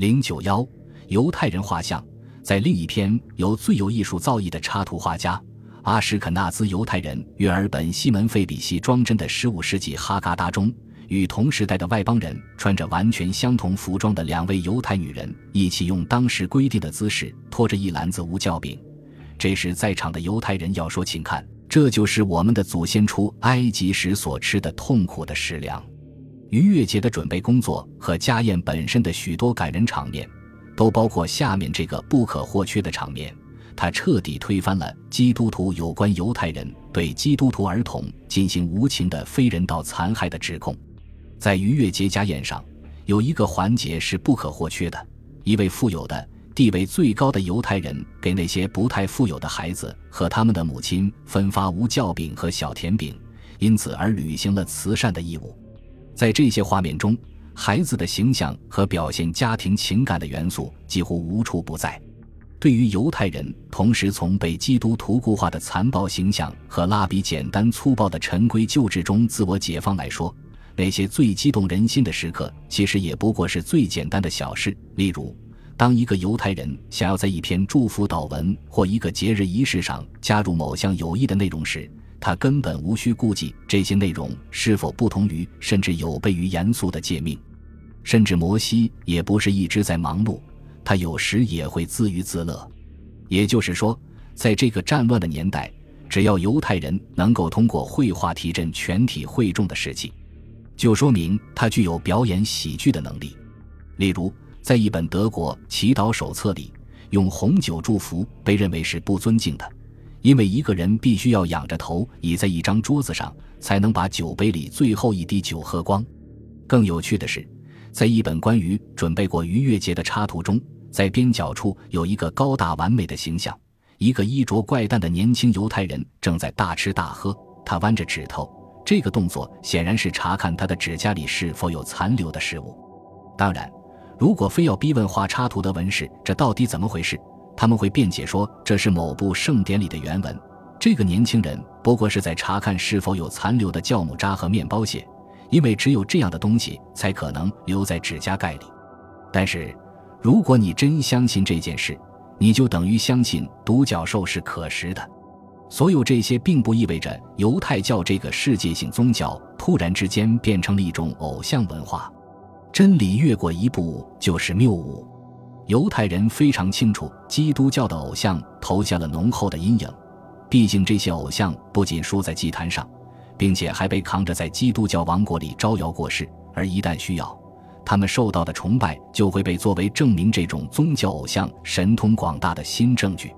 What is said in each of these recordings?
零九幺犹太人画像，在另一篇由最有艺术造诣的插图画家阿什肯纳兹犹太人约尔本西门费比西装帧的十五世纪哈嘎达中。与同时代的外邦人穿着完全相同服装的两位犹太女人一起用当时规定的姿势拖着一篮子无酵饼，这时在场的犹太人要说：“请看，这就是我们的祖先出埃及时所吃的痛苦的食粮。”逾越节的准备工作和家宴本身的许多感人场面，都包括下面这个不可或缺的场面。它彻底推翻了基督徒有关犹太人对基督徒儿童进行无情的非人道残害的指控。在逾越节家宴上，有一个环节是不可或缺的。一位富有的、地位最高的犹太人给那些不太富有的孩子和他们的母亲分发无酵饼和小甜饼，因此而履行了慈善的义务。在这些画面中，孩子的形象和表现家庭情感的元素几乎无处不在。对于犹太人同时从被基督徒固化的残暴形象和蜡笔简单粗暴的陈规旧制中自我解放来说，那些最激动人心的时刻，其实也不过是最简单的小事。例如，当一个犹太人想要在一篇祝福祷文或一个节日仪式上加入某项有益的内容时，他根本无需顾忌这些内容是否不同于甚至有悖于严肃的诫命。甚至摩西也不是一直在忙碌，他有时也会自娱自乐。也就是说，在这个战乱的年代，只要犹太人能够通过绘画提振全体会众的士气。就说明他具有表演喜剧的能力。例如，在一本德国祈祷手册里，用红酒祝福被认为是不尊敬的，因为一个人必须要仰着头倚在一张桌子上，才能把酒杯里最后一滴酒喝光。更有趣的是，在一本关于准备过逾越节的插图中，在边角处有一个高大完美的形象，一个衣着怪诞的年轻犹太人正在大吃大喝，他弯着指头。这个动作显然是查看他的指甲里是否有残留的食物。当然，如果非要逼问画插图的文士这到底怎么回事，他们会辩解说这是某部圣典里的原文。这个年轻人不过是在查看是否有残留的酵母渣和面包屑，因为只有这样的东西才可能留在指甲盖里。但是，如果你真相信这件事，你就等于相信独角兽是可食的。所有这些并不意味着犹太教这个世界性宗教突然之间变成了一种偶像文化。真理越过一步就是谬误。犹太人非常清楚，基督教的偶像投下了浓厚的阴影。毕竟这些偶像不仅输在祭坛上，并且还被扛着在基督教王国里招摇过市。而一旦需要，他们受到的崇拜就会被作为证明这种宗教偶像神通广大的新证据。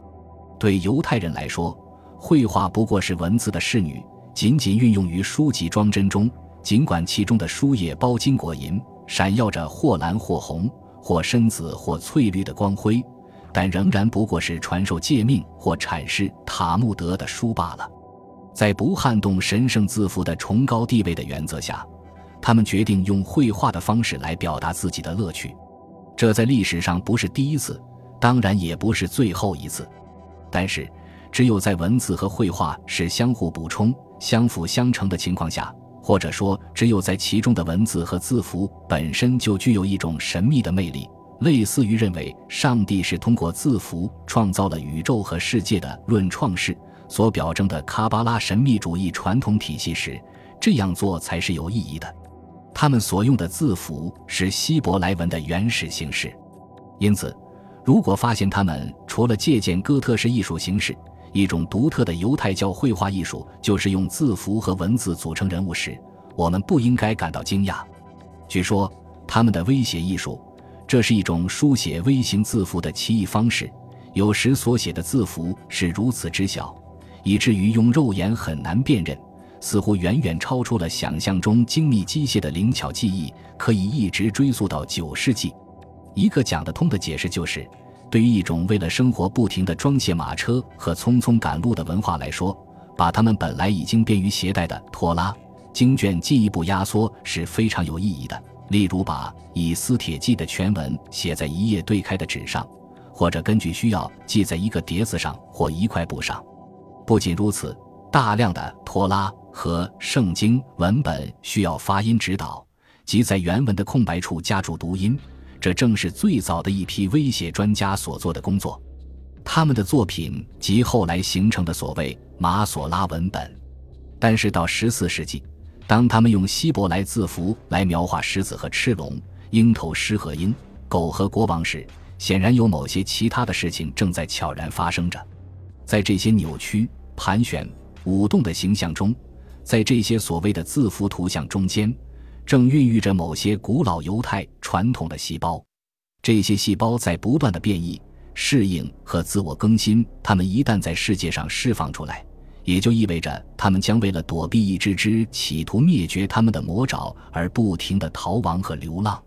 对犹太人来说，绘画不过是文字的侍女，仅仅运用于书籍装帧中。尽管其中的书页包金裹银，闪耀着或蓝或红、或深紫或翠绿的光辉，但仍然不过是传授诫命或阐释塔木德的书罢了。在不撼动神圣字符的崇高地位的原则下，他们决定用绘画的方式来表达自己的乐趣。这在历史上不是第一次，当然也不是最后一次，但是。只有在文字和绘画是相互补充、相辅相成的情况下，或者说，只有在其中的文字和字符本身就具有一种神秘的魅力，类似于认为上帝是通过字符创造了宇宙和世界的论创世所表征的卡巴拉神秘主义传统体系时，这样做才是有意义的。他们所用的字符是希伯来文的原始形式，因此，如果发现他们除了借鉴哥特式艺术形式，一种独特的犹太教绘画艺术，就是用字符和文字组成人物时，我们不应该感到惊讶。据说他们的威胁艺术，这是一种书写微型字符的奇异方式。有时所写的字符是如此之小，以至于用肉眼很难辨认，似乎远远超出了想象中精密机械的灵巧技艺，可以一直追溯到九世纪。一个讲得通的解释就是。对于一种为了生活不停地装卸马车和匆匆赶路的文化来说，把他们本来已经便于携带的拖拉经卷进一步压缩是非常有意义的。例如，把《以斯帖记》的全文写在一页对开的纸上，或者根据需要记在一个碟子上或一块布上。不仅如此，大量的拖拉和圣经文本需要发音指导，即在原文的空白处加注读音。这正是最早的一批威胁专家所做的工作。他们的作品及后来形成的所谓马索拉文本。但是到十四世纪，当他们用希伯来字符来描画狮子和赤龙、鹰头狮和鹰、狗和国王时，显然有某些其他的事情正在悄然发生着。在这些扭曲、盘旋、舞动的形象中，在这些所谓的字符图像中间，正孕育着某些古老犹太传统的细胞。这些细胞在不断的变异、适应和自我更新。它们一旦在世界上释放出来，也就意味着他们将为了躲避一只只企图灭绝他们的魔爪而不停的逃亡和流浪。